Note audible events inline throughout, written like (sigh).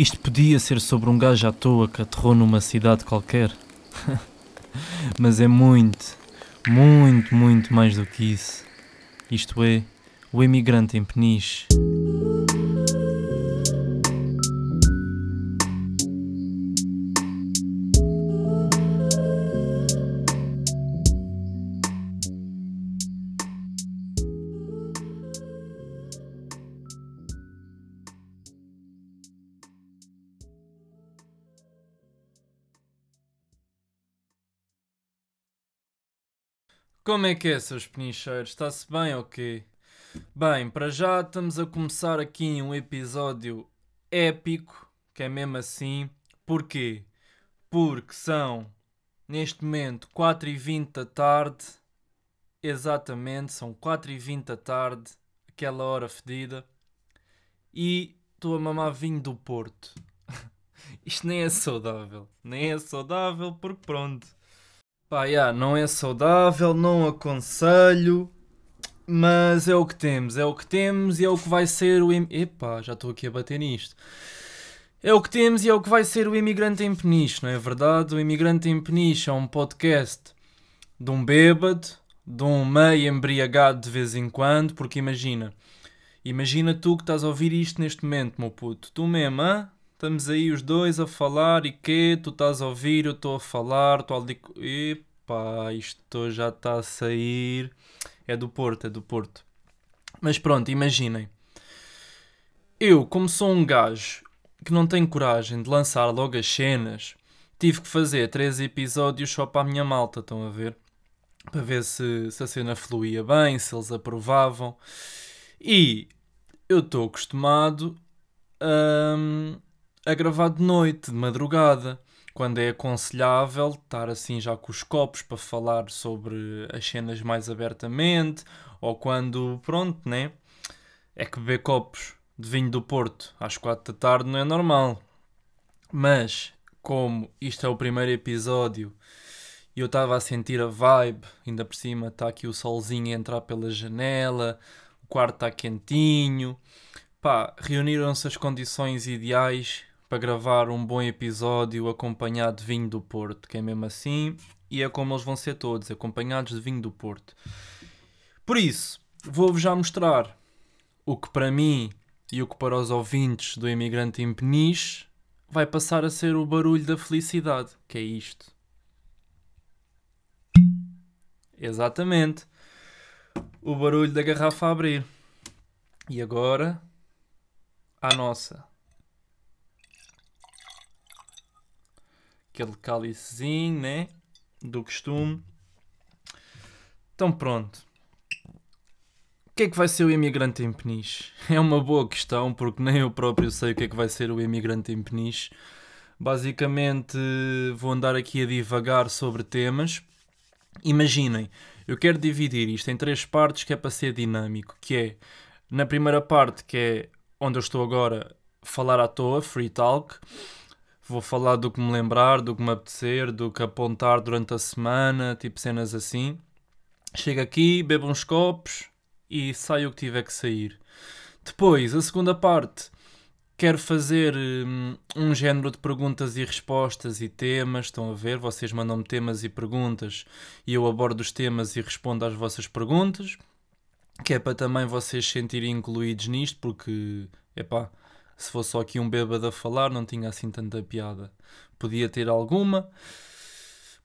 Isto podia ser sobre um gajo à toa que aterrou numa cidade qualquer. (laughs) Mas é muito, muito, muito mais do que isso. Isto é, o imigrante em Peniche. É que é, seus penicheiros? Está-se bem ou quê? Bem, para já estamos a começar aqui um episódio épico, que é mesmo assim. Porquê? Porque são, neste momento, 4h20 da tarde. Exatamente, são 4h20 da tarde, aquela hora fedida. E estou a mamar vinho do Porto. (laughs) Isto nem é saudável. Nem é saudável porque pronto Pá, yeah, não é saudável, não aconselho, mas é o que temos, é o que temos e é o que vai ser o. Im... Epá, já estou aqui a bater nisto. É o que temos e é o que vai ser o Imigrante em Peniche, não é verdade? O Imigrante em Peniche é um podcast de um bêbado, de um meio embriagado de vez em quando, porque imagina, imagina tu que estás a ouvir isto neste momento, meu puto, tu mesmo, hã? Estamos aí os dois a falar e quê? Tu estás a ouvir, eu estou a falar, estou a... Epá, isto já está a sair. É do Porto, é do Porto. Mas pronto, imaginem. Eu, como sou um gajo que não tem coragem de lançar logo as cenas, tive que fazer três episódios só para a minha malta, estão a ver? Para ver se, se a cena fluía bem, se eles aprovavam. E eu estou acostumado a, a gravar de noite, de madrugada, quando é aconselhável estar assim já com os copos para falar sobre as cenas mais abertamente, ou quando, pronto, né? É que beber copos de vinho do Porto às quatro da tarde não é normal. Mas, como isto é o primeiro episódio e eu estava a sentir a vibe, ainda por cima está aqui o solzinho a entrar pela janela, o quarto está quentinho, pá, reuniram-se as condições ideais para gravar um bom episódio acompanhado de vinho do Porto, que é mesmo assim, e é como eles vão ser todos, acompanhados de vinho do Porto. Por isso, vou-vos já mostrar o que para mim e o que para os ouvintes do Imigrante em Peniche vai passar a ser o barulho da felicidade, que é isto. Exatamente. O barulho da garrafa a abrir. E agora, a nossa. Aquele cálicezinho, né? Do costume. Então pronto. O que é que vai ser o imigrante em Peniche? É uma boa questão, porque nem eu próprio sei o que é que vai ser o imigrante em Peniche. Basicamente, vou andar aqui a divagar sobre temas. Imaginem, eu quero dividir isto em três partes que é para ser dinâmico, que é na primeira parte, que é onde eu estou agora falar à toa, free talk. Vou falar do que me lembrar, do que me apetecer, do que apontar durante a semana, tipo cenas assim. Chego aqui, bebo uns copos e saio o que tiver que sair. Depois, a segunda parte, quero fazer hum, um género de perguntas e respostas e temas. Estão a ver? Vocês mandam-me temas e perguntas e eu abordo os temas e respondo às vossas perguntas. Que é para também vocês se sentirem incluídos nisto, porque, epá, se fosse só aqui um bêbado a falar, não tinha assim tanta piada. Podia ter alguma,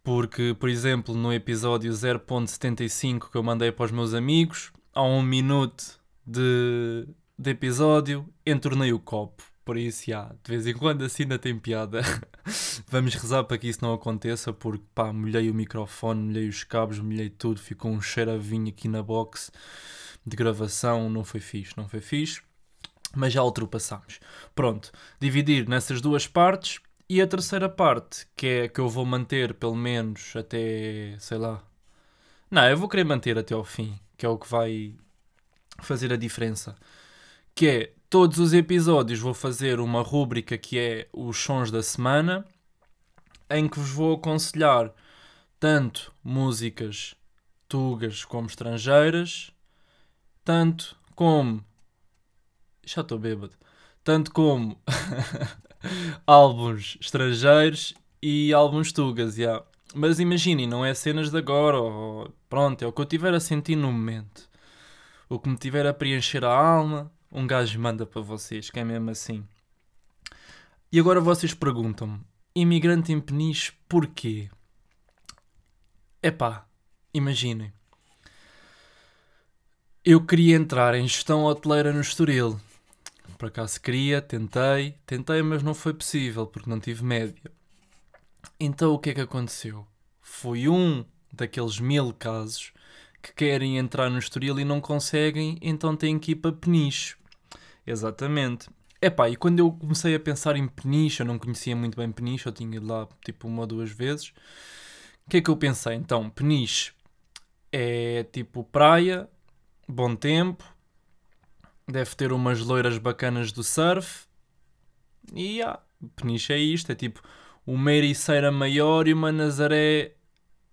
porque, por exemplo, no episódio 0.75 que eu mandei para os meus amigos, há um minuto de, de episódio, entornei o copo. Por isso, já, de vez em quando assim ainda tem piada. (laughs) Vamos rezar para que isso não aconteça, porque pá, molhei o microfone, molhei os cabos, molhei tudo, ficou um cheiro a vinho aqui na box de gravação, não foi fixe, não foi fixe mas já ultrapassámos. Pronto, dividir nessas duas partes e a terceira parte, que é que eu vou manter pelo menos até, sei lá. Não, eu vou querer manter até ao fim, que é o que vai fazer a diferença. Que é, todos os episódios vou fazer uma rúbrica que é os sons da semana, em que vos vou aconselhar tanto músicas tugas como estrangeiras, tanto como já estou bêbado. Tanto como (laughs) álbuns estrangeiros e álbuns tugas, yeah. Mas imaginem, não é cenas de agora, ou, pronto, é o que eu tiver a sentir no momento. O que me tiver a preencher a alma, um gajo manda para vocês, que é mesmo assim. E agora vocês perguntam-me, imigrante em Peniche, porquê? Epá, imaginem. Eu queria entrar em gestão hoteleira no Estoril. Por acaso queria, tentei, tentei, mas não foi possível porque não tive média. Então o que é que aconteceu? Foi um daqueles mil casos que querem entrar no Estoril e não conseguem, então têm que ir para Peniche. Exatamente. Epá, e quando eu comecei a pensar em Peniche, eu não conhecia muito bem Peniche, eu tinha ido lá tipo uma ou duas vezes. O que é que eu pensei? Então, Peniche é tipo praia, bom tempo, deve ter umas loiras bacanas do surf. E ah, Peniche é isto: é tipo uma ericeira maior e uma Nazaré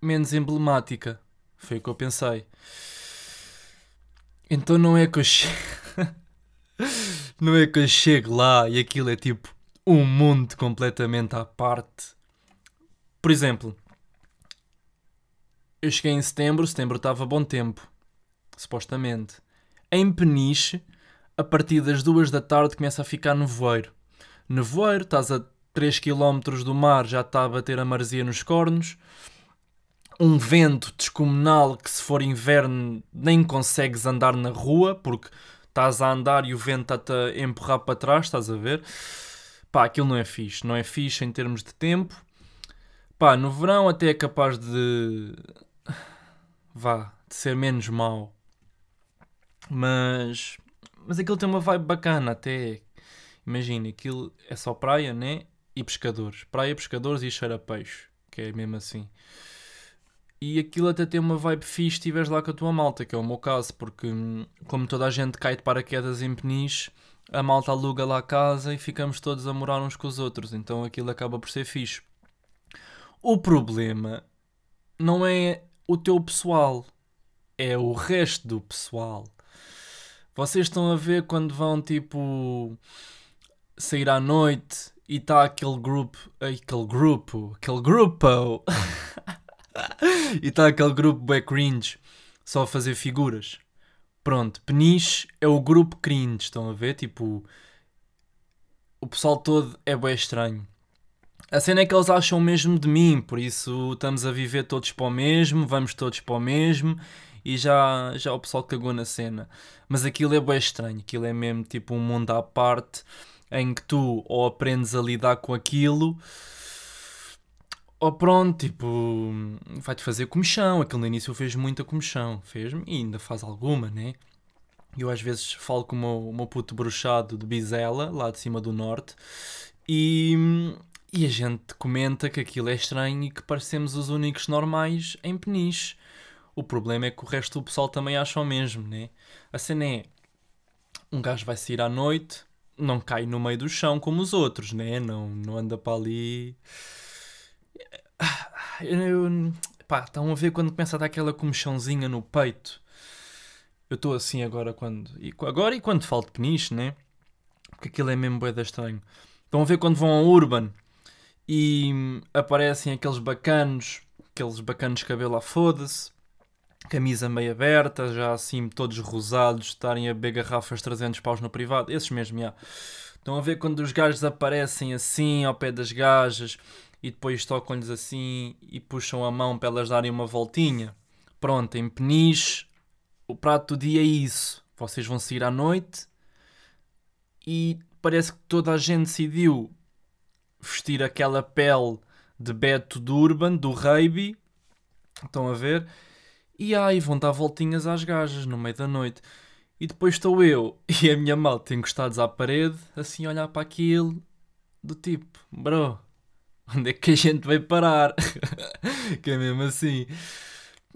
menos emblemática. Foi o que eu pensei. Então não é que eu chego. (laughs) não é que eu chego lá e aquilo é tipo um mundo completamente à parte. Por exemplo, eu cheguei em setembro, setembro estava bom tempo supostamente. Em Peniche, a partir das duas da tarde começa a ficar nevoeiro. Nevoeiro, estás a 3 km do mar, já está a bater a marzia nos cornos. Um vento descomunal que, se for inverno, nem consegues andar na rua, porque estás a andar e o vento está-te a empurrar para trás, estás a ver? Pá, aquilo não é fixe. Não é fixe em termos de tempo. Pá, no verão até é capaz de. vá, de ser menos mau. Mas, mas aquilo tem uma vibe bacana até. Imagina, aquilo é só praia, né? E pescadores. Praia, pescadores e cheira peixe. Que é mesmo assim. E aquilo até tem uma vibe fixe se estiveres lá com a tua malta, que é o meu caso, porque hum, como toda a gente cai de paraquedas em Peniche, a malta aluga lá a casa e ficamos todos a morar uns com os outros. Então aquilo acaba por ser fixe. O problema não é o teu pessoal, é o resto do pessoal. Vocês estão a ver quando vão tipo sair à noite e está aquele grupo, aquele grupo, (laughs) aquele grupo e está aquele grupo bem cringe só a fazer figuras. Pronto, Peniche é o grupo cringe, estão a ver? Tipo, o pessoal todo é bem estranho. A cena é que eles acham mesmo de mim, por isso estamos a viver todos para o mesmo, vamos todos para o mesmo e já, já o pessoal cagou na cena. Mas aquilo é bem estranho, aquilo é mesmo tipo um mundo à parte em que tu ou aprendes a lidar com aquilo ou pronto, tipo, vai-te fazer comichão. Aquilo no início fez muita comichão, fez-me e ainda faz alguma, né? Eu às vezes falo com o meu, o meu puto bruxado de Bizela, lá de cima do norte, e, e a gente comenta que aquilo é estranho e que parecemos os únicos normais em Peniche. O problema é que o resto do pessoal também acha o mesmo, né? A cena é: um gajo vai sair à noite, não cai no meio do chão como os outros, né? Não, não anda para ali. Eu, eu, pá, estão a ver quando começa a dar aquela comichãozinha no peito. Eu estou assim agora quando. E, agora e quando falo de peniche, né? Porque aquilo é mesmo boeda estranho. Estão a ver quando vão ao Urban e aparecem aqueles bacanos, aqueles bacanos cabelo a foda-se, camisa meio aberta, já assim todos rosados, estarem a beber garrafas 300 paus no privado, esses mesmo, já. Estão a ver quando os gajos aparecem assim ao pé das gajas e depois tocam-lhes assim e puxam a mão para elas darem uma voltinha. Pronto, em Peniche, o prato do dia é isso. Vocês vão sair à noite e parece que toda a gente decidiu vestir aquela pele de Beto Durban, do Reiby. Estão a ver? E aí vão dar voltinhas às gajas no meio da noite. E depois estou eu (laughs) e a minha malta encostados à parede, assim a olhar para aquilo, do tipo, bro, onde é que a gente vai parar? (laughs) que é mesmo assim.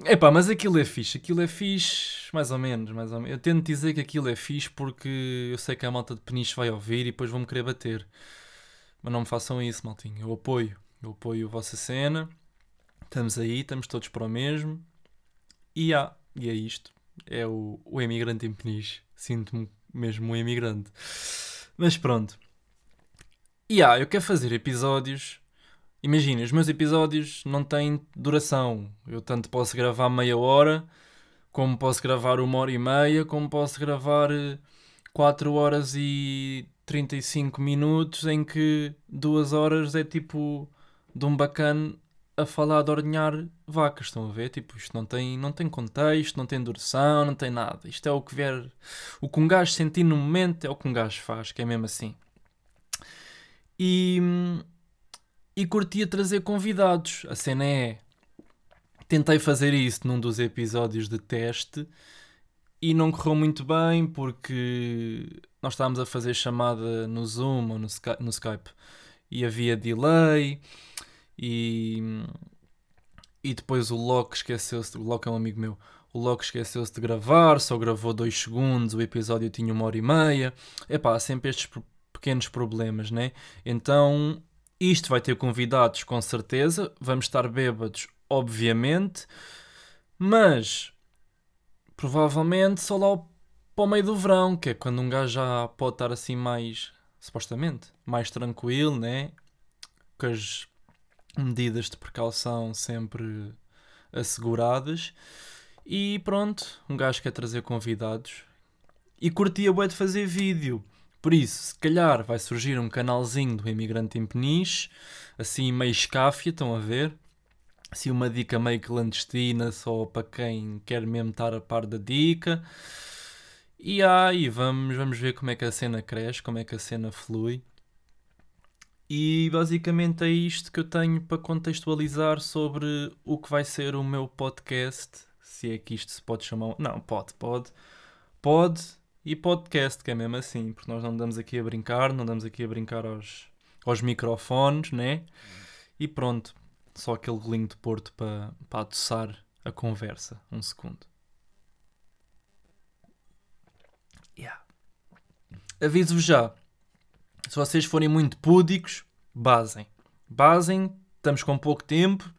Epá, mas aquilo é fixe, aquilo é fixe, mais ou menos, mais ou menos. Eu tento dizer que aquilo é fixe porque eu sei que a malta de peniche vai ouvir e depois vão-me querer bater. Mas não me façam isso, maltinho. Eu apoio, eu apoio a vossa cena. Estamos aí, estamos todos para o mesmo. E há, e é isto. É o, o emigrante em Peniche. Sinto-me mesmo um emigrante. Mas pronto. E ah, eu quero fazer episódios. Imagina, os meus episódios não têm duração. Eu tanto posso gravar meia hora, como posso gravar uma hora e meia, como posso gravar 4 horas e 35 minutos, em que 2 horas é tipo de um bacana a falar de ordenhar vacas, estão a ver? Tipo, isto não tem, não tem contexto, não tem duração, não tem nada. Isto é o que vier. O que um gajo sentir no momento é o que um gajo faz, que é mesmo assim. E, e curtia trazer convidados. A cena é. Tentei fazer isso num dos episódios de teste e não correu muito bem porque nós estávamos a fazer chamada no Zoom ou no no Skype e havia delay e, e depois o Loki esqueceu-se, o Loki é um amigo meu, o Loki esqueceu-se de gravar, só gravou 2 segundos, o episódio tinha uma hora e meia. Epá, há sempre estes pequenos problemas, né? Então, isto vai ter convidados com certeza, vamos estar bêbados, obviamente, mas provavelmente só lá para o meio do verão, que é quando um gajo já pode estar assim mais, supostamente, mais tranquilo, né? Com as medidas de precaução sempre asseguradas. E pronto, um gajo quer trazer convidados. E curtia bué de fazer vídeo. Por isso, se calhar vai surgir um canalzinho do Imigrante em Peniche, assim meio escáfia, estão a ver? Assim uma dica meio clandestina, só para quem quer mesmo estar a par da dica. E aí, vamos, vamos ver como é que a cena cresce, como é que a cena flui. E basicamente é isto que eu tenho para contextualizar sobre o que vai ser o meu podcast. Se é que isto se pode chamar. Não, pode, pode. Pode e podcast, que é mesmo assim, porque nós não andamos aqui a brincar, não andamos aqui a brincar aos, aos microfones, né? E pronto, só aquele golinho de Porto para, para adoçar a conversa. Um segundo. Yeah. Aviso-vos já se vocês forem muito púdicos, basem. Basem, estamos com pouco tempo.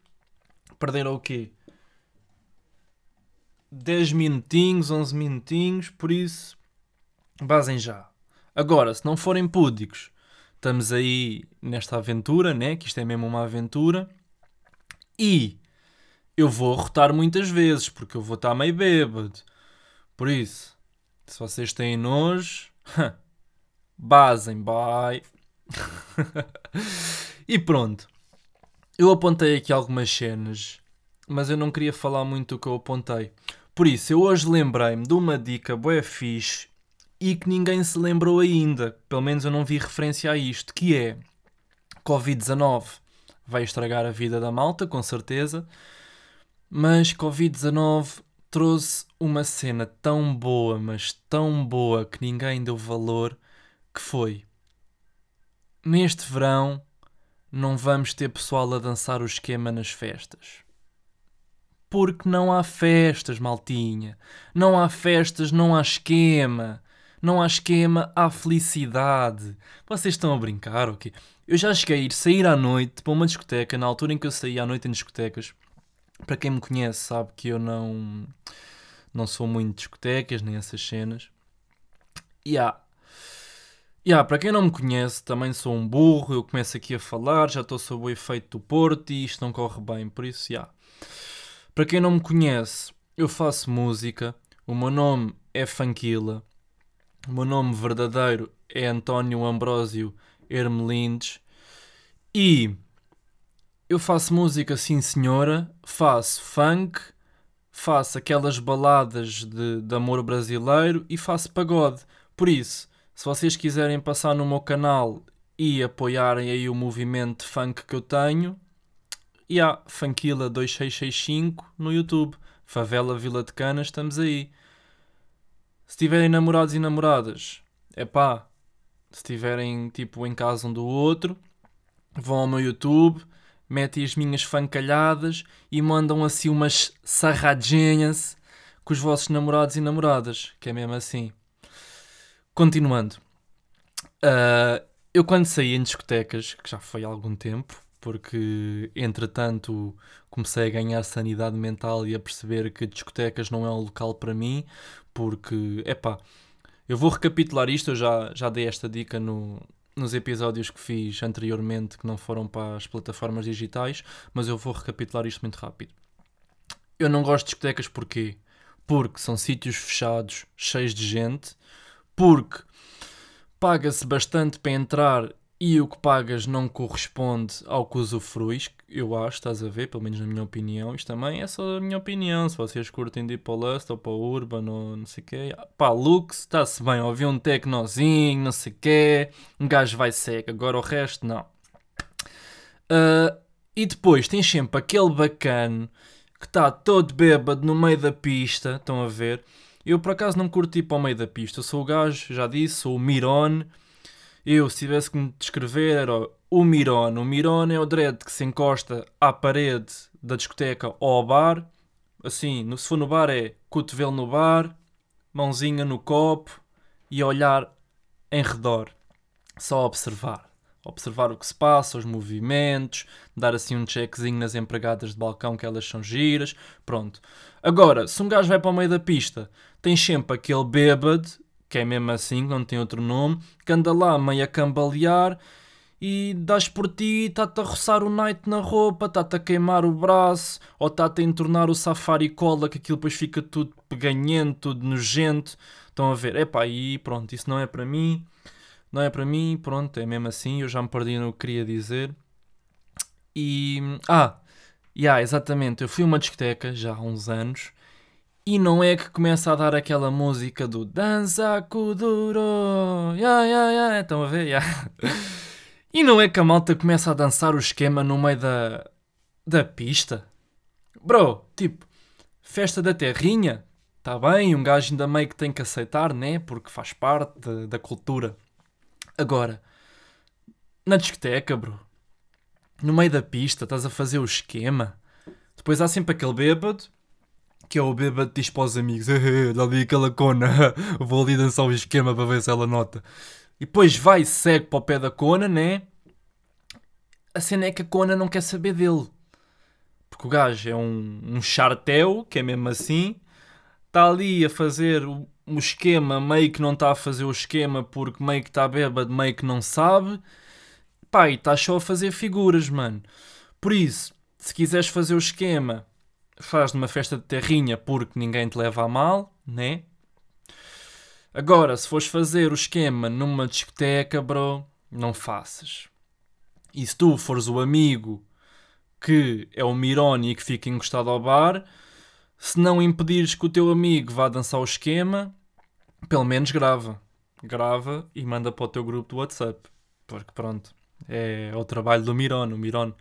Perderam o quê? 10 minutinhos, 11 minutinhos, por isso, basem já. Agora, se não forem púdicos, estamos aí nesta aventura, né? Que isto é mesmo uma aventura. E eu vou rotar muitas vezes, porque eu vou estar meio bêbado. Por isso, se vocês têm nojo, (laughs) basem, bye. (laughs) e pronto. Eu apontei aqui algumas cenas, mas eu não queria falar muito do que eu apontei. Por isso, eu hoje lembrei-me de uma dica boa fixe e que ninguém se lembrou ainda. Pelo menos eu não vi referência a isto, que é Covid-19. Vai estragar a vida da malta, com certeza. Mas Covid-19 trouxe uma cena tão boa, mas tão boa que ninguém deu valor que foi neste verão não vamos ter pessoal a dançar o esquema nas festas. Porque não há festas, maltinha. Não há festas, não há esquema. Não há esquema, há felicidade. Vocês estão a brincar, ok? Eu já cheguei a ir sair à noite para uma discoteca, na altura em que eu saía à noite em discotecas. Para quem me conhece sabe que eu não, não sou muito de discotecas, nem essas cenas. E há Yeah, para quem não me conhece, também sou um burro, eu começo aqui a falar, já estou sob o efeito do Porto e isto não corre bem, por isso, yeah. Para quem não me conhece, eu faço música, o meu nome é Fanquila, o meu nome verdadeiro é António Ambrósio Hermelindes e eu faço música sim senhora, faço funk, faço aquelas baladas de, de amor brasileiro e faço pagode. Por isso, se vocês quiserem passar no meu canal e apoiarem aí o movimento funk que eu tenho, e há Funkila 2665 no YouTube. Favela Vila de Canas, estamos aí. Se tiverem namorados e namoradas, é pá. Se tiverem tipo em casa um do outro, vão ao meu YouTube, metem as minhas fancalhadas e mandam assim umas sarradinhas com os vossos namorados e namoradas, que é mesmo assim. Continuando. Uh, eu quando saí em discotecas, que já foi há algum tempo, porque entretanto comecei a ganhar sanidade mental e a perceber que discotecas não é um local para mim, porque, epá, eu vou recapitular isto, eu já, já dei esta dica no, nos episódios que fiz anteriormente que não foram para as plataformas digitais, mas eu vou recapitular isto muito rápido. Eu não gosto de discotecas porquê? Porque são sítios fechados, cheios de gente, porque paga-se bastante para entrar e o que pagas não corresponde ao que usufruis, eu acho, estás a ver, pelo menos na minha opinião. Isto também é só a minha opinião. Se vocês curtem de ir para o Lust ou para o Urban ou não sei o quê, pá, Lux, está-se bem. Ouvi um tecnozinho, não sei o quê, um gajo vai seco. Agora o resto, não. Uh, e depois tens sempre aquele bacano que está todo bêbado no meio da pista, estão a ver? Eu por acaso não curto ir para o meio da pista. Eu sou o gajo, já disse, sou o Mirone eu, se tivesse que me descrever, era o Miron. O Miron é o dread que se encosta à parede da discoteca ou ao bar. Assim, se for no bar é cotovelo no bar, mãozinha no copo e olhar em redor. Só observar. Observar o que se passa, os movimentos, dar assim um checkzinho nas empregadas de balcão que elas são giras. Pronto. Agora, se um gajo vai para o meio da pista, tem sempre aquele bêbado que é mesmo assim, não tem outro nome, que anda lá meio a cambalear e dás por ti, está-te a roçar o night na roupa, está-te a queimar o braço, ou está-te a entornar o safari cola, que aquilo depois fica tudo peganhento, tudo nojento. Estão a ver? Epá, e pronto, isso não é para mim, não é para mim, pronto, é mesmo assim, eu já me perdi no que queria dizer. E. Ah! Yeah, exatamente, eu fui a uma discoteca já há uns anos e não é que começa a dar aquela música do Dança Kuduro. Yeah, yeah, yeah. Estão a ver? Yeah. (laughs) E não é que a malta começa a dançar o esquema no meio da, da pista. Bro, tipo, festa da terrinha. Está bem, um gajo ainda meio que tem que aceitar, né? Porque faz parte de, da cultura. Agora, na discoteca, bro, no meio da pista, estás a fazer o esquema. Depois há sempre aquele bêbado que é o bêbado diz para os amigos: (laughs) dá ali aquela cona, (laughs) vou ali dançar o esquema para ver se ela nota. E depois vai, segue para o pé da cona, né? A cena é que a cona não quer saber dele. Porque o gajo é um, um chartel, que é mesmo assim, está ali a fazer o, o esquema, meio que não está a fazer o esquema porque meio que está bêbado, meio que não sabe. Pá, e está só a fazer figuras, mano. Por isso, se quiseres fazer o esquema faz numa festa de terrinha porque ninguém te leva a mal, né? Agora, se fores fazer o esquema numa discoteca, bro, não faças. E se tu fores o amigo que é o Mironi e que fica encostado ao bar, se não impedires que o teu amigo vá dançar o esquema, pelo menos grava. Grava e manda para o teu grupo do WhatsApp. Porque pronto, é o trabalho do Mirone. O Mirone.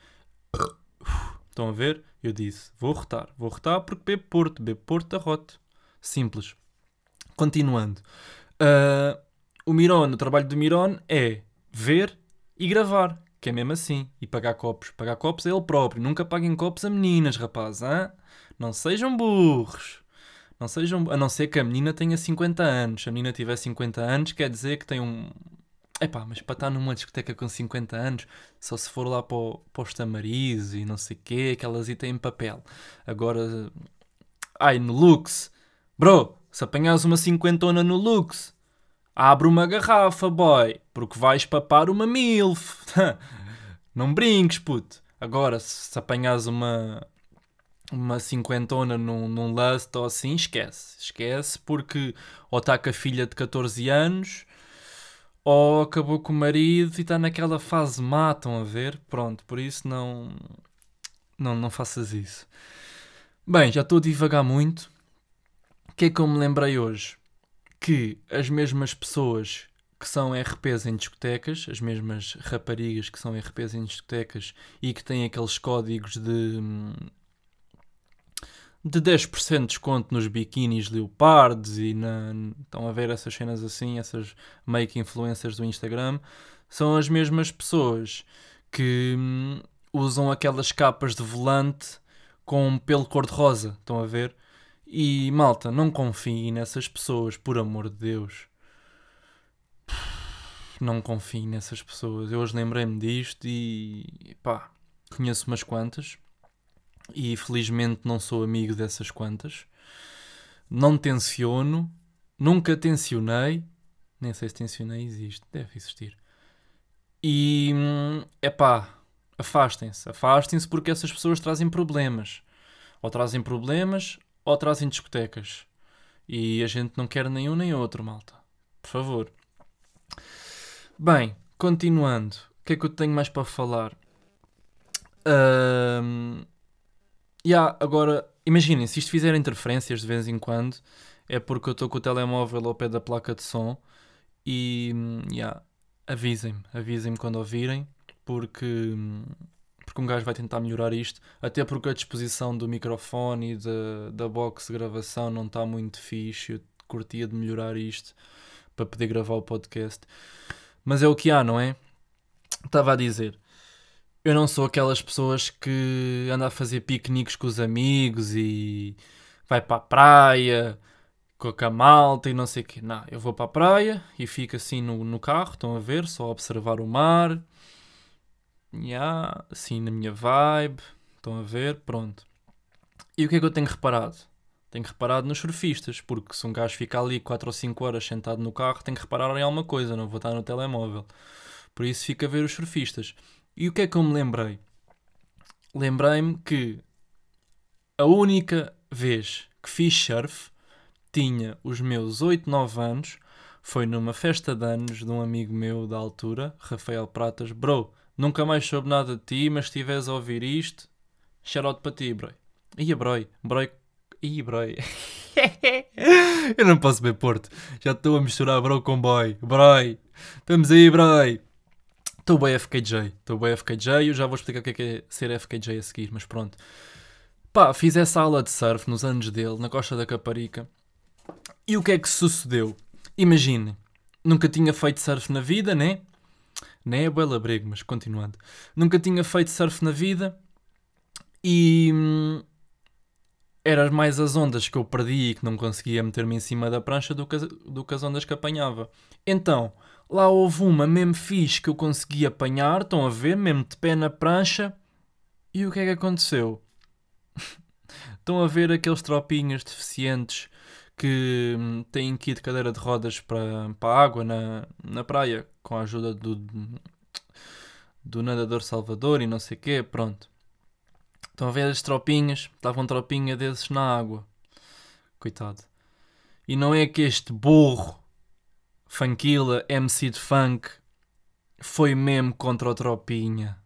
Estão a ver? Eu disse: vou rotar, vou rotar porque bebo Porto, bebo Porto arrote. Simples. Continuando. Uh, o Miron, o trabalho do Miron é ver e gravar, que é mesmo assim. E pagar copos. Pagar copos é ele próprio. Nunca paguem copos a meninas, rapaz. Hein? Não sejam burros. Não sejam. A não ser que a menina tenha 50 anos. Se a menina tiver 50 anos, quer dizer que tem um, Epá, mas para estar numa discoteca com 50 anos, só se for lá para, o, para os tamariz e não sei o quê, aquelas item em papel. Agora, ai, no Lux, bro, se apanhas uma cinquentona no Lux, abre uma garrafa, boy, porque vais papar uma MILF. (laughs) não brinques, puto. Agora, se apanhas uma, uma cinquentona num, num lust ou assim, esquece. Esquece, porque ou está com a filha de 14 anos ou acabou com o marido e está naquela fase má, estão a ver? Pronto, por isso não, não, não faças isso. Bem, já estou a divagar muito. O que é que eu me lembrei hoje? Que as mesmas pessoas que são RPs em discotecas, as mesmas raparigas que são RPs em discotecas e que têm aqueles códigos de hum, de 10% de desconto nos biquínis leopards e na, estão a ver essas cenas assim, essas make influencers do Instagram, são as mesmas pessoas que hum, usam aquelas capas de volante com pelo cor-de-rosa, estão a ver? E malta, não confiem nessas pessoas, por amor de Deus. Não confiem nessas pessoas. Eu hoje lembrei-me disto e pá, conheço umas quantas e felizmente não sou amigo dessas quantas. Não tenciono, nunca tencionei, nem sei se tencionei existe, deve existir. E é pá, afastem-se, afastem-se porque essas pessoas trazem problemas. Ou trazem problemas ou trazem discotecas. E a gente não quer nenhum nem outro, malta. Por favor. Bem, continuando. O que é que eu tenho mais para falar? Um, yeah, agora, imaginem, se isto fizer interferências de vez em quando, é porque eu estou com o telemóvel ao pé da placa de som e yeah, avisem-me, avisem-me quando ouvirem, porque, porque um gajo vai tentar melhorar isto, até porque a disposição do microfone e da, da box de gravação não está muito fixe, eu curtia de melhorar isto para poder gravar o podcast. Mas é o que há, não é? Estava a dizer. Eu não sou aquelas pessoas que anda a fazer piqueniques com os amigos e vai para a praia com a malta e não sei o quê. Não, eu vou para a praia e fico assim no, no carro, estão a ver, só a observar o mar. Yeah, assim na minha vibe, estão a ver, pronto. E o que é que eu tenho reparado? Tenho reparado nos surfistas, porque se um gajo fica ali 4 ou 5 horas sentado no carro, tem que reparar em alguma coisa, não vou estar no telemóvel. Por isso fica a ver os surfistas. E o que é que eu me lembrei? Lembrei-me que a única vez que fiz surf tinha os meus 8, 9 anos, foi numa festa de anos de um amigo meu da altura, Rafael Pratas. Bro, nunca mais soube nada de ti, mas se estiveres a ouvir isto, shoutout para ti, bro. Ia, bro, bro, Ih, bro. (laughs) eu não posso ver Porto. Já estou a misturar bro com boy. Bro. Estamos aí, bro. Estou bem FKJ. Estou bem FKJ. Eu já vou explicar o que é, que é ser FKJ a seguir, mas pronto. Pá, fiz essa aula de surf nos anos dele, na costa da Caparica. E o que é que sucedeu? Imaginem. Nunca tinha feito surf na vida, né? Nem é bela brego, mas continuando. Nunca tinha feito surf na vida. E hum, eram mais as ondas que eu perdi e que não conseguia meter-me em cima da prancha do que, do que as ondas que apanhava. Então, lá houve uma mesmo fixe que eu consegui apanhar, estão a ver, mesmo de pé na prancha. E o que é que aconteceu? (laughs) estão a ver aqueles tropinhos deficientes que hum, têm que ir de cadeira de rodas para, para a água na, na praia com a ajuda do, do nadador Salvador e não sei o quê, pronto. Estão a ver as tropinhas? Estava um tropinha desses na água. Coitado. E não é que este burro, funkila, MC de funk, foi mesmo contra o tropinha.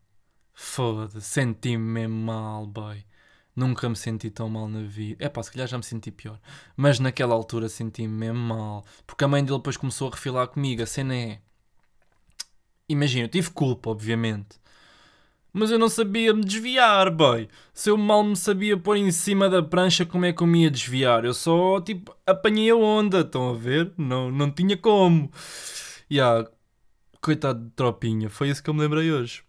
Foda-se, senti-me mesmo mal, boy. Nunca me senti tão mal na vida. É pá, se calhar já me senti pior. Mas naquela altura senti-me mesmo mal. Porque a mãe dele depois começou a refilar comigo. A cena é. Imagina, eu tive culpa, obviamente. Mas eu não sabia me desviar, boy. Se eu mal me sabia pôr em cima da prancha, como é que eu me ia desviar? Eu só, tipo, apanhei a onda, estão a ver? Não, não tinha como. E yeah, coitado de tropinha, foi isso que eu me lembrei hoje.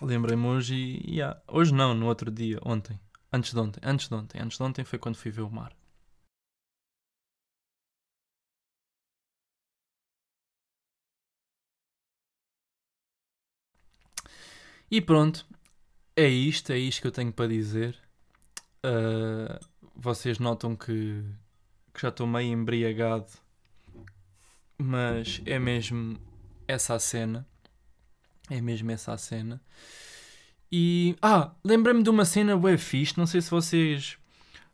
Lembrei-me hoje e. Yeah, hoje não, no outro dia, ontem. Antes de ontem, antes de ontem, antes de ontem foi quando fui ver o mar. E pronto, é isto, é isto que eu tenho para dizer. Uh, vocês notam que, que já estou meio embriagado, mas é mesmo essa a cena. É mesmo essa a cena. E. Ah, lembrei-me de uma cena web fixe, não sei se vocês,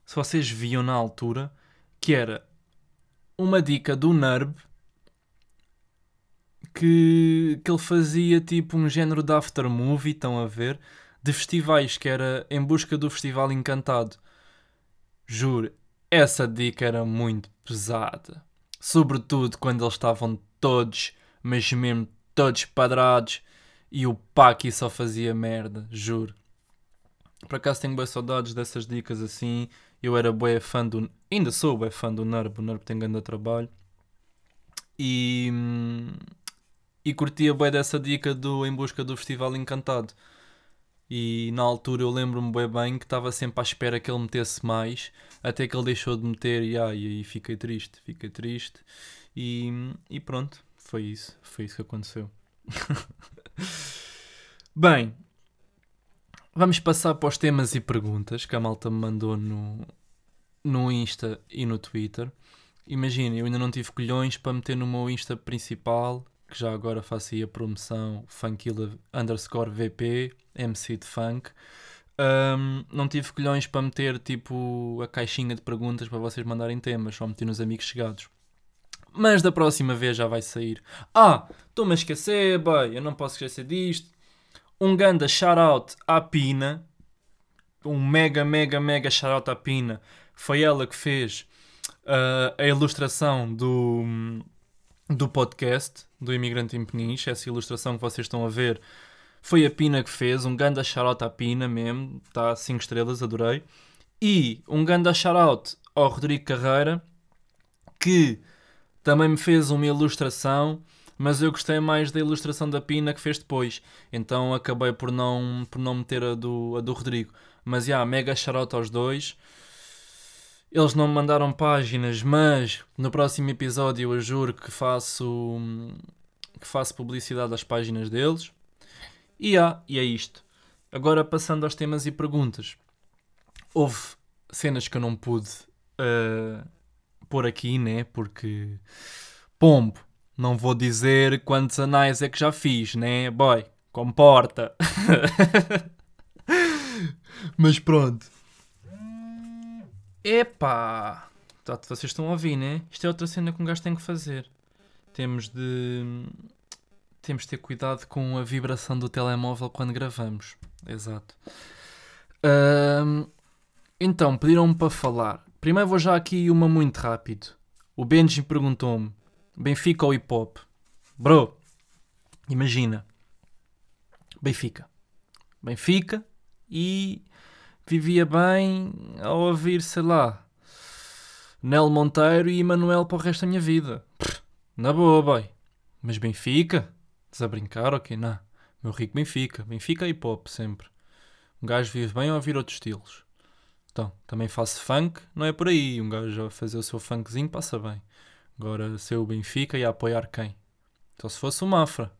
se vocês viam na altura, que era uma dica do Nerb que, que ele fazia tipo um género de after movie, estão a ver? De festivais, que era em busca do Festival Encantado. Juro, essa dica era muito pesada. Sobretudo quando eles estavam todos, mas mesmo todos padrados e o Paki só fazia merda, juro. Por acaso tenho boas saudades dessas dicas assim. Eu era bué fã do. Ainda sou bué fã do Nerb, o Nerb tem grande trabalho. E. E curtia bem dessa dica do Em Busca do Festival Encantado. E na altura eu lembro-me bem que estava sempre à espera que ele metesse mais, até que ele deixou de meter e aí fiquei triste, fiquei triste. E, e pronto, foi isso, foi isso que aconteceu. (laughs) bem, vamos passar para os temas e perguntas que a malta me mandou no, no Insta e no Twitter. Imagina, eu ainda não tive colhões para meter no meu Insta principal que já agora faço aí a promoção Funkilla underscore VP, MC de Funk. Um, não tive colhões para meter tipo a caixinha de perguntas para vocês mandarem temas, só meti nos amigos chegados. Mas da próxima vez já vai sair. Ah, estou-me a esquecer, boy, eu não posso esquecer disto. Um ganda shout-out à Pina. Um mega, mega, mega shout-out à Pina. Foi ela que fez uh, a ilustração do, do podcast do Imigrante em Peniche. Essa ilustração que vocês estão a ver foi a Pina que fez. Um ganda shout-out à Pina mesmo. Está 5 estrelas, adorei. E um ganda shout-out ao Rodrigo Carreira que também me fez uma ilustração, mas eu gostei mais da ilustração da Pina que fez depois. Então acabei por não, por não meter a do, a do Rodrigo. Mas já, yeah, mega shout aos dois. Eles não me mandaram páginas, mas no próximo episódio eu juro que faço que faço publicidade às páginas deles. E, ah, e é isto. Agora passando aos temas e perguntas. Houve cenas que eu não pude uh, pôr aqui, né? Porque, pombo, não vou dizer quantos anais é que já fiz, né? Boy, comporta. (laughs) Mas pronto. Epá! Tá, vocês estão a ouvir, né? Isto é outra cena que um gajo tem que fazer. Temos de. Temos de ter cuidado com a vibração do telemóvel quando gravamos. Exato. Um, então, pediram-me para falar Primeiro vou já aqui uma muito rápido. O Benji perguntou-me: Benfica ou hip hop? Bro, imagina. Benfica. Benfica e vivia bem a ouvir, sei lá, Nel Monteiro e Emanuel para o resto da minha vida. Na boa, boy. Mas Benfica? Estás a brincar? Ok, não. Meu rico Benfica. Benfica é hip hop sempre. Um gajo vive bem a ouvir outros estilos. Então, também faço funk, não é por aí. Um gajo a fazer o seu funkzinho passa bem. Agora, ser o Benfica e a apoiar quem? Só se fosse o Mafra.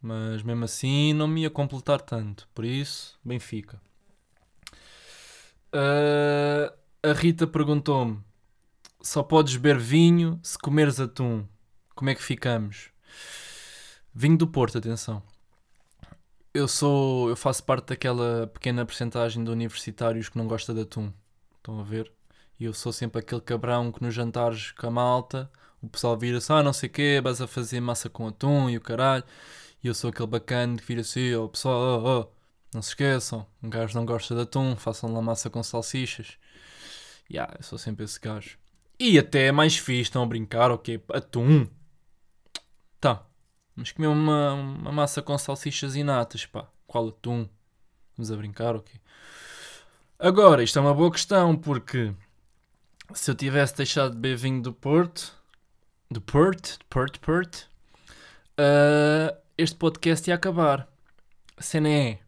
Mas mesmo assim não me ia completar tanto. Por isso, Benfica. Uh, a Rita perguntou-me: só podes beber vinho se comeres atum. Como é que ficamos? Vinho do Porto, atenção eu sou. Eu faço parte daquela pequena porcentagem de universitários que não gosta de atum. Estão a ver? E eu sou sempre aquele cabrão que nos jantares com a malta o pessoal vira-se, ah, não sei o quê, vas a fazer massa com atum e o caralho. E eu sou aquele bacana que vira assim, oh pessoal, oh, oh, não se esqueçam, um gajo não gosta de atum, façam lá massa com salsichas. Yeah, eu sou sempre esse gajo. E até é mais fixe, estão a brincar, ok, atum. Tá, Vamos comer uma, uma massa com salsichas e natas, pá. Qual atum? Vamos a brincar, ok? Agora, isto é uma boa questão, porque se eu tivesse deixado de beber vinho do Porto, do Porto, Porto, Porto, uh, este podcast ia acabar. A cena é,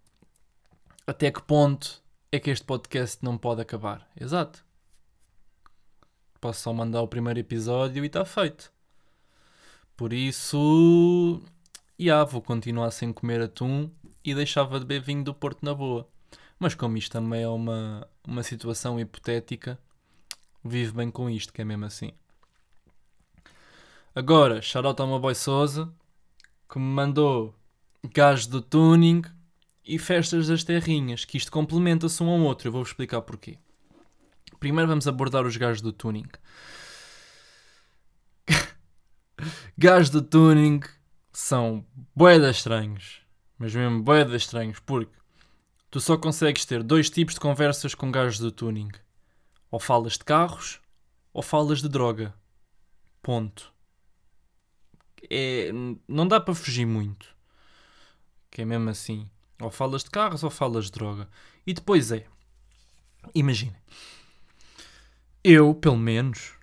até que ponto é que este podcast não pode acabar? Exato. Posso só mandar o primeiro episódio e está feito. Por isso, yeah, vou continuar sem comer atum e deixava de beber vinho do Porto na boa. Mas como isto também é uma, uma situação hipotética, vive bem com isto, que é mesmo assim. Agora, shoutout ao meu boy Souza, que me mandou gás do tuning e festas das terrinhas, que isto complementa-se um ao outro. Eu vou-vos explicar porquê. Primeiro vamos abordar os gajos do tuning. (laughs) gajos de tuning são boedas estranhos. Mas mesmo boedas estranhos, porque tu só consegues ter dois tipos de conversas com gajos de tuning. Ou falas de carros, ou falas de droga. Ponto. É, não dá para fugir muito. Que é mesmo assim. Ou falas de carros ou falas de droga. E depois é. Imagina. Eu, pelo menos,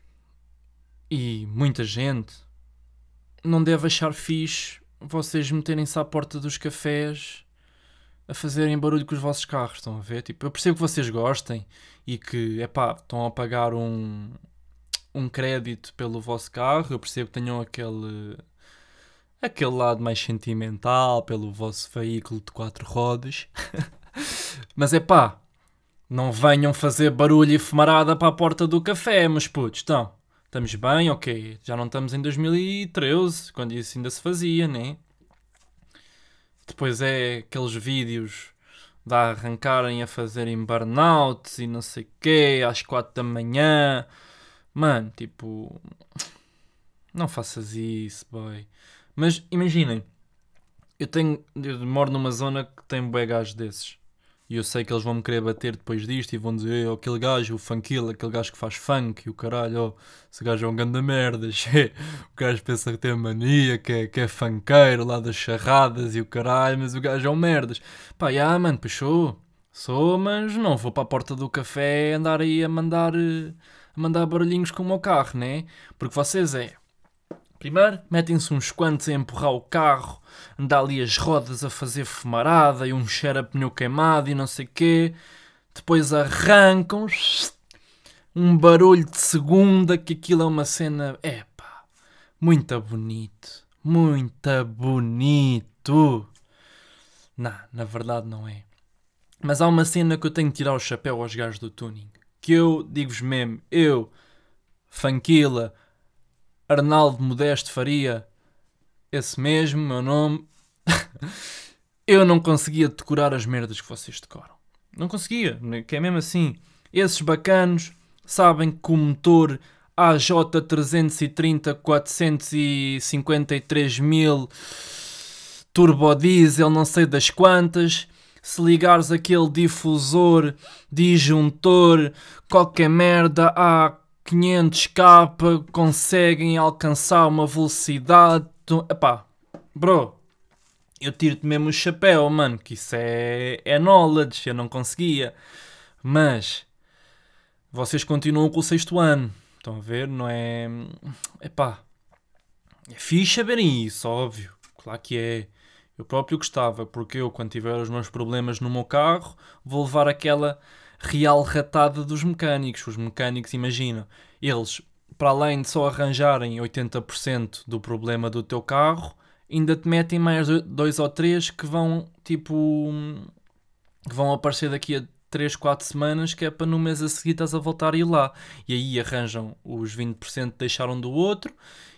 e muita gente, não deve achar fixe vocês meterem-se à porta dos cafés a fazerem barulho com os vossos carros, estão a ver? Tipo, eu percebo que vocês gostem e que, é pá, estão a pagar um, um crédito pelo vosso carro, eu percebo que tenham aquele aquele lado mais sentimental pelo vosso veículo de quatro rodas. (laughs) Mas é pá, não venham fazer barulho e fumarada para a porta do café, meus putos, estão. Estamos bem, ok. Já não estamos em 2013, quando isso ainda se fazia, né? Depois é aqueles vídeos de arrancarem a fazerem burnouts e não sei quê, às 4 da manhã. Mano, tipo. Não faças isso, boy. Mas imaginem, eu tenho. Eu moro numa zona que tem bué gajos desses. E eu sei que eles vão me querer bater depois disto e vão dizer, oh, aquele gajo, o funkil, aquele gajo que faz funk, e o caralho, oh, esse gajo é um ganda merda, (laughs) o gajo pensa que tem mania, que é, que é funkeiro lá das charradas e o caralho, mas o gajo é um merdas. Pá, já, mano, puxou, sou, mas não vou para a porta do café andar aí a mandar, eh, a mandar barulhinhos com o meu carro, né? Porque vocês é, Primeiro, metem-se uns quantos a empurrar o carro, andar ali as rodas a fazer fumarada e um cheiro a pneu queimado e não sei quê. Depois arrancam, um barulho de segunda, que aquilo é uma cena, epá, muito bonito, muito bonito. Não, na verdade não é. Mas há uma cena que eu tenho que tirar o chapéu aos gajos do tuning. Que eu, digo-vos mesmo, eu, Fanquila, Arnaldo Modesto Faria, esse mesmo, meu nome, (laughs) eu não conseguia decorar as merdas que vocês decoram. Não conseguia, né? que é mesmo assim. Esses bacanos sabem que o motor AJ330 453 mil turbo diesel, não sei das quantas. Se ligares aquele difusor, disjuntor, qualquer merda, há 500k conseguem alcançar uma velocidade. Epá, bro, eu tiro-te mesmo o chapéu, mano, que isso é, é knowledge, eu não conseguia. Mas vocês continuam com o sexto ano, estão a ver? Não é. Epá, é fixe saberem isso, óbvio, claro que é. Eu próprio gostava, porque eu, quando tiver os meus problemas no meu carro, vou levar aquela real ratada dos mecânicos. Os mecânicos, imagina, eles, para além de só arranjarem 80% do problema do teu carro, ainda te metem mais dois ou três que vão, tipo, que vão aparecer daqui a 3, 4 semanas, que é para no mês a seguir estás a voltar a ir lá. E aí arranjam os 20% que deixaram do outro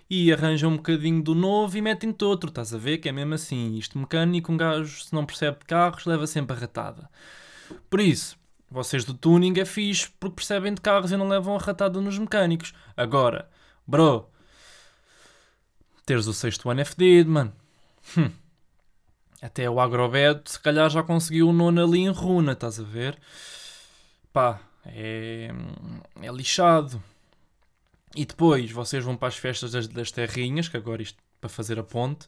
e arranjam um bocadinho do novo e metem-te outro. Estás a ver que é mesmo assim. Isto mecânico, um gajo, se não percebe de carros, leva sempre a ratada. Por isso, vocês do tuning é fixe porque percebem de carros e não levam a ratada nos mecânicos. Agora, bro, teres o sexto ano é fedido, mano. Hum. Até o Agrobeto se calhar já conseguiu o nono ali em runa, estás a ver? Pá, é, é lixado. E depois vocês vão para as festas das, das terrinhas, que agora isto para fazer a ponte,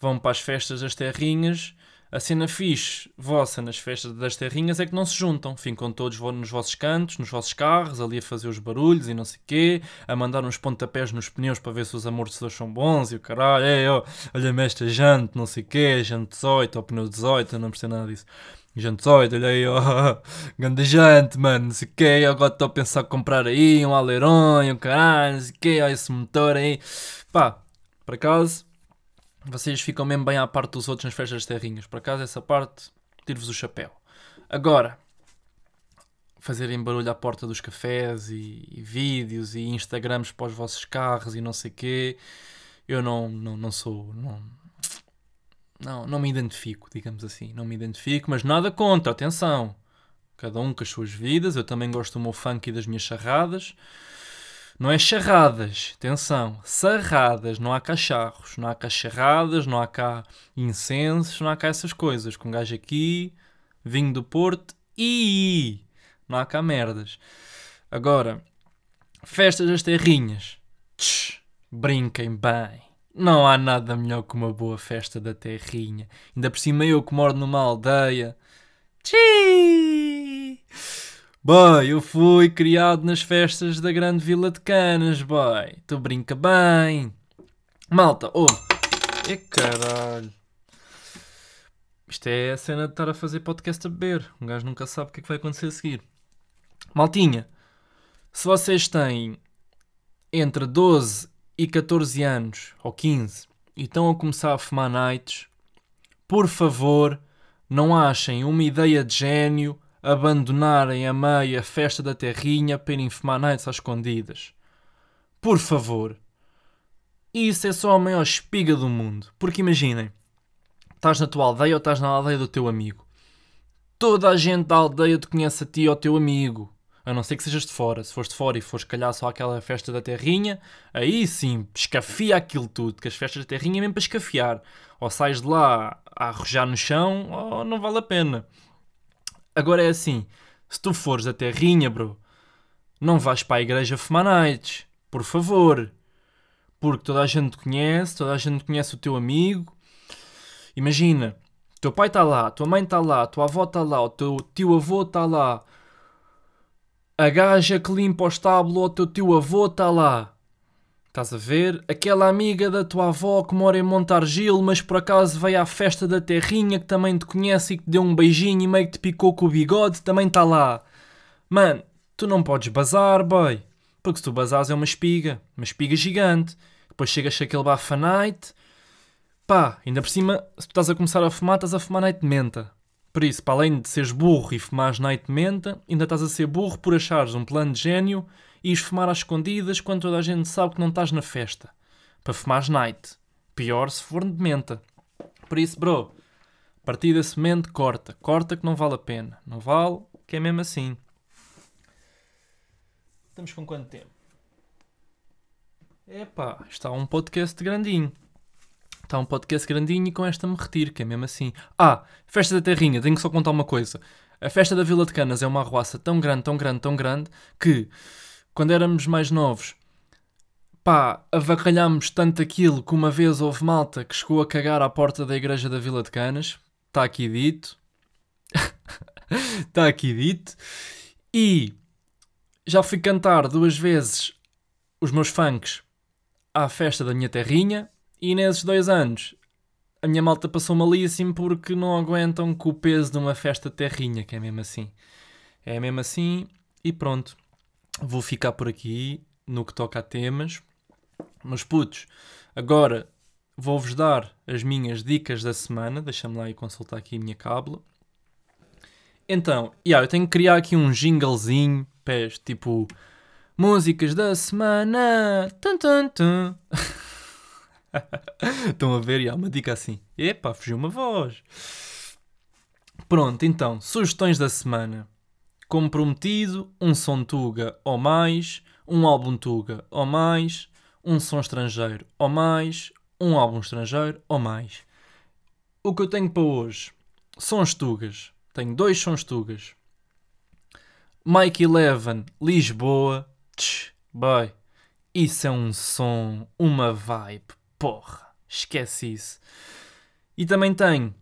vão para as festas das terrinhas a cena fixe vossa nas festas das terrinhas é que não se juntam, ficam todos nos vossos cantos, nos vossos carros, ali a fazer os barulhos e não sei quê, a mandar uns pontapés nos pneus para ver se os amortecedores são bons e o caralho, ei, oh, olha-me esta jante, não sei quê, jante 18 ou pneu 18, eu não percebo nada disso. Jante 18, olha aí, oh, (laughs) grande jante, mano, não sei o quê, agora estou a pensar comprar aí um alerão e um caralho, não sei o quê, olha esse motor aí. Pá, por acaso, vocês ficam mesmo bem à parte dos outros nas festas terrinhas. Por acaso, essa parte, tiro-vos o chapéu. Agora, fazerem barulho à porta dos cafés e, e, vídeos e Instagrams para os vossos carros e não sei quê, eu não, não, não sou. Não, não, não me identifico, digamos assim. Não me identifico, mas nada contra, atenção. Cada um com as suas vidas. Eu também gosto do meu funk e das minhas charradas. Não é charradas, atenção, sarradas, não há cá charros, não há cá charradas, não há cá incensos, não há cá essas coisas. Com gajo aqui, vinho do Porto e não há cá merdas. Agora, festas das terrinhas, Tch, brinquem bem. Não há nada melhor que uma boa festa da terrinha. Ainda por cima eu que moro numa aldeia. Tchii! Boy, eu fui criado nas festas da grande vila de Canas, boy. Tu brinca bem. Malta, oh. É caralho. Isto é a cena de estar a fazer podcast a beber. Um gajo nunca sabe o que é que vai acontecer a seguir. Maltinha, se vocês têm entre 12 e 14 anos, ou 15, e estão a começar a fumar nights, por favor, não achem uma ideia de gênio abandonarem a meia festa da terrinha para fumar nights às escondidas. Por favor. Isso é só a maior espiga do mundo. Porque imaginem, estás na tua aldeia ou estás na aldeia do teu amigo. Toda a gente da aldeia te conhece a ti ou ao teu amigo. A não ser que sejas de fora. Se fores de fora e fores calhar só aquela festa da terrinha, aí sim, escafia aquilo tudo. Que as festas da terrinha é mesmo para escafiar. Ou sais de lá a arrojar no chão, ou não vale a pena. Agora é assim, se tu fores da terrinha, bro, não vais para a igreja fumar nights. Por favor. Porque toda a gente te conhece, toda a gente conhece o teu amigo. Imagina, teu pai está lá, tua mãe está lá, tua avó está lá, o teu tio avô está lá, a gaja que limpa o estábulo o teu tio avô está lá. Estás a ver? Aquela amiga da tua avó que mora em Montargil, mas por acaso veio à festa da terrinha que também te conhece e que te deu um beijinho e meio que te picou com o bigode, também está lá. Mano, tu não podes bazar, boy. Porque se tu bazares é uma espiga, uma espiga gigante. Depois chegas aquele bafa night. Pá, ainda por cima, se tu estás a começar a fumar, estás a fumar night menta. Por isso, para além de seres burro e fumares night menta, ainda estás a ser burro por achares um plano de gênio e ires fumar às escondidas quando toda a gente sabe que não estás na festa. Para fumares night. Pior se for de menta. Por isso, bro, partir desse momento, corta. Corta que não vale a pena. Não vale, que é mesmo assim. Estamos com quanto tempo? Epá, está um podcast grandinho. Está um podcast grandinho e com esta me retiro, que é mesmo assim. Ah, festa da Terrinha, tenho que só contar uma coisa. A festa da Vila de Canas é uma arruaça tão grande, tão grande, tão grande, que quando éramos mais novos, pá, avacalhámos tanto aquilo que uma vez houve malta que chegou a cagar à porta da igreja da Vila de Canas. Está aqui dito. Está (laughs) aqui dito. E já fui cantar duas vezes os meus funks à festa da minha terrinha e nesses dois anos a minha malta passou malíssimo porque não aguentam com o peso de uma festa terrinha, que é mesmo assim. É mesmo assim e pronto. Vou ficar por aqui no que toca a temas. Mas putos, agora vou-vos dar as minhas dicas da semana. Deixa-me lá e consultar aqui a minha cábula. Então, yeah, eu tenho que criar aqui um jinglezinho, pés, tipo músicas da semana. Tum, tum, tum. (laughs) Estão a ver? E há uma dica assim. Epá, fugiu uma voz. Pronto, então, sugestões da semana. Como prometido, um som Tuga ou mais, um álbum Tuga ou mais, um som estrangeiro ou mais, um álbum estrangeiro ou mais. O que eu tenho para hoje? Sons Tugas. Tenho dois sons Tugas. Mike Eleven, Lisboa. Tch, boy. Isso é um som, uma vibe porra, esquece isso. E também tenho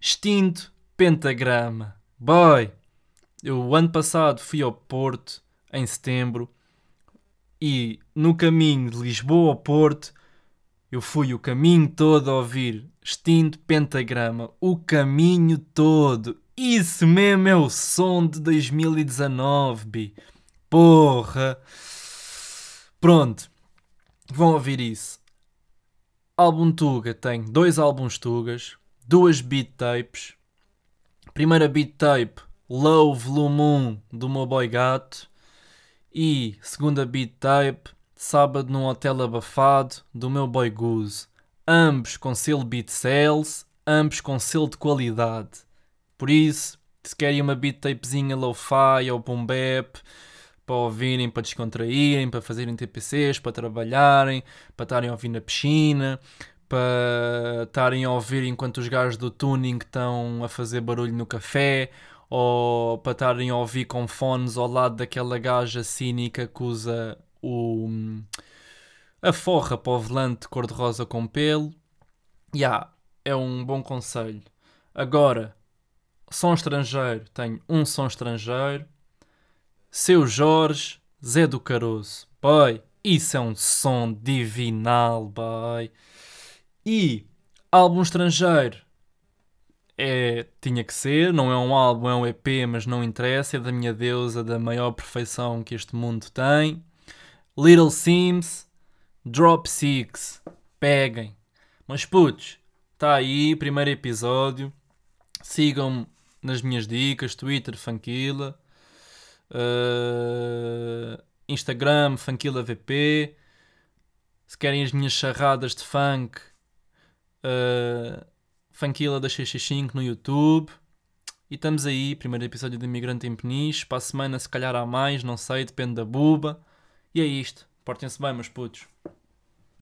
extinto pentagrama. Boy, eu o ano passado fui ao Porto em setembro e no caminho de Lisboa ao Porto eu fui o caminho todo a ouvir extinto pentagrama, o caminho todo. Isso mesmo é o som de 2019, bi. Porra. Pronto. Vão ouvir isso. Álbum Tuga tem dois álbuns Tugas, duas beat tapes. Primeira beat tape, Low Volume 1 do meu boy gato. E segunda beat tape, Sábado num Hotel Abafado do meu boy Goose. Ambos com selo Beat Sales, ambos com selo de qualidade. Por isso, se querem uma beat tapezinha lo-fi ou boom bap, para ouvirem, para descontraírem, para fazerem TPCs, para trabalharem, para estarem a ouvir na piscina, para estarem a ouvir enquanto os gajos do tuning estão a fazer barulho no café, ou para estarem a ouvir com fones ao lado daquela gaja cínica que usa o, a forra para o volante cor-de-rosa com pelo. Yeah, é um bom conselho. Agora, som estrangeiro, tenho um som estrangeiro seu Jorge, Zé do Caroço. Boy, isso é um som divinal, boy. E álbum estrangeiro é, tinha que ser, não é um álbum, é um EP, mas não interessa, é da minha deusa, da maior perfeição que este mundo tem. Little Sims, Drop Six, peguem. Mas putos, está aí, primeiro episódio. Sigam-me nas minhas dicas, Twitter, Uh, Instagram, FanquilaVP. Se querem as minhas charradas de funk, uh, Funkila da 665 no YouTube. E estamos aí, primeiro episódio de Imigrante em Peniche. Para a semana, se calhar há mais, não sei, depende da buba. E é isto. Portem-se bem, meus putos.